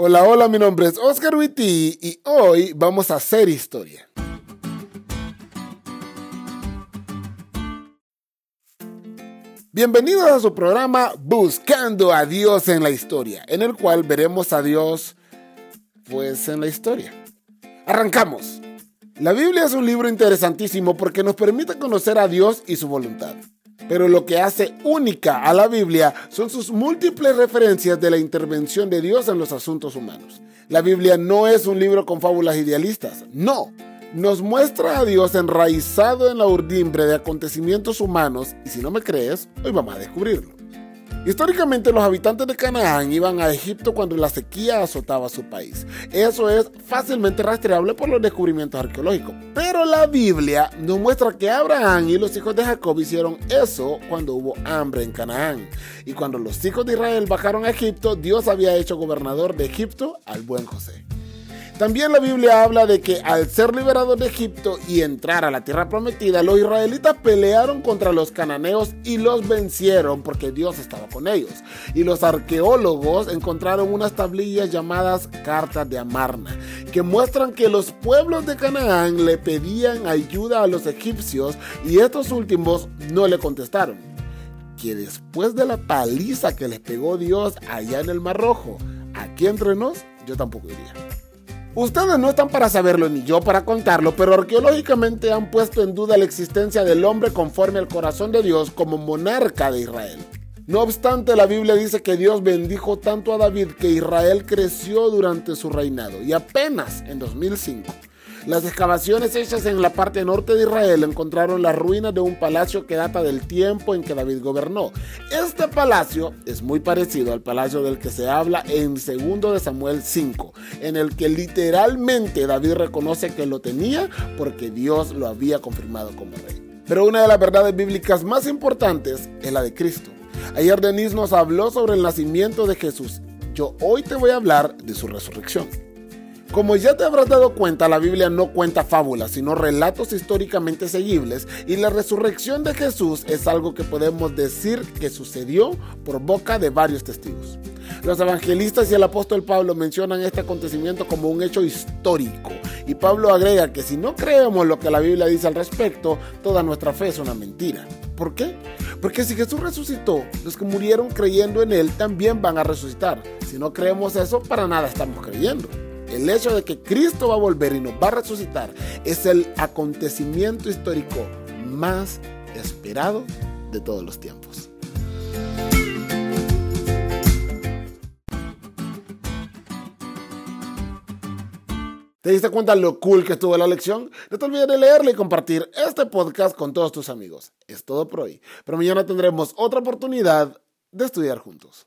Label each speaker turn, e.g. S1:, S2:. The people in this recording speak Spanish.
S1: Hola, hola, mi nombre es Oscar Witty y hoy vamos a hacer historia. Bienvenidos a su programa Buscando a Dios en la historia, en el cual veremos a Dios pues en la historia. Arrancamos. La Biblia es un libro interesantísimo porque nos permite conocer a Dios y su voluntad. Pero lo que hace única a la Biblia son sus múltiples referencias de la intervención de Dios en los asuntos humanos. La Biblia no es un libro con fábulas idealistas, no. Nos muestra a Dios enraizado en la urdimbre de acontecimientos humanos y si no me crees, hoy vamos a descubrirlo. Históricamente los habitantes de Canaán iban a Egipto cuando la sequía azotaba su país. Eso es fácilmente rastreable por los descubrimientos arqueológicos. Pero la Biblia nos muestra que Abraham y los hijos de Jacob hicieron eso cuando hubo hambre en Canaán. Y cuando los hijos de Israel bajaron a Egipto, Dios había hecho gobernador de Egipto al buen José. También la Biblia habla de que al ser liberados de Egipto y entrar a la tierra prometida, los israelitas pelearon contra los cananeos y los vencieron porque Dios estaba con ellos. Y los arqueólogos encontraron unas tablillas llamadas cartas de Amarna, que muestran que los pueblos de Canaán le pedían ayuda a los egipcios y estos últimos no le contestaron. Que después de la paliza que les pegó Dios allá en el Mar Rojo, aquí entre nos, yo tampoco iría. Ustedes no están para saberlo ni yo para contarlo, pero arqueológicamente han puesto en duda la existencia del hombre conforme al corazón de Dios como monarca de Israel. No obstante, la Biblia dice que Dios bendijo tanto a David que Israel creció durante su reinado y apenas en 2005 las excavaciones hechas en la parte norte de Israel encontraron las ruinas de un palacio que data del tiempo en que David gobernó. Este palacio es muy parecido al palacio del que se habla en 2 de Samuel 5, en el que literalmente David reconoce que lo tenía porque Dios lo había confirmado como rey. Pero una de las verdades bíblicas más importantes es la de Cristo. Ayer Denise nos habló sobre el nacimiento de Jesús. Yo hoy te voy a hablar de su resurrección. Como ya te habrás dado cuenta, la Biblia no cuenta fábulas, sino relatos históricamente seguibles, y la resurrección de Jesús es algo que podemos decir que sucedió por boca de varios testigos. Los evangelistas y el apóstol Pablo mencionan este acontecimiento como un hecho histórico, y Pablo agrega que si no creemos lo que la Biblia dice al respecto, toda nuestra fe es una mentira. ¿Por qué? Porque si Jesús resucitó, los que murieron creyendo en Él también van a resucitar. Si no creemos eso, para nada estamos creyendo. El hecho de que Cristo va a volver y nos va a resucitar es el acontecimiento histórico más esperado de todos los tiempos. ¿Te diste cuenta lo cool que estuvo la lección? No te olvides de leerle y compartir este podcast con todos tus amigos. Es todo por hoy, pero mañana tendremos otra oportunidad de estudiar juntos.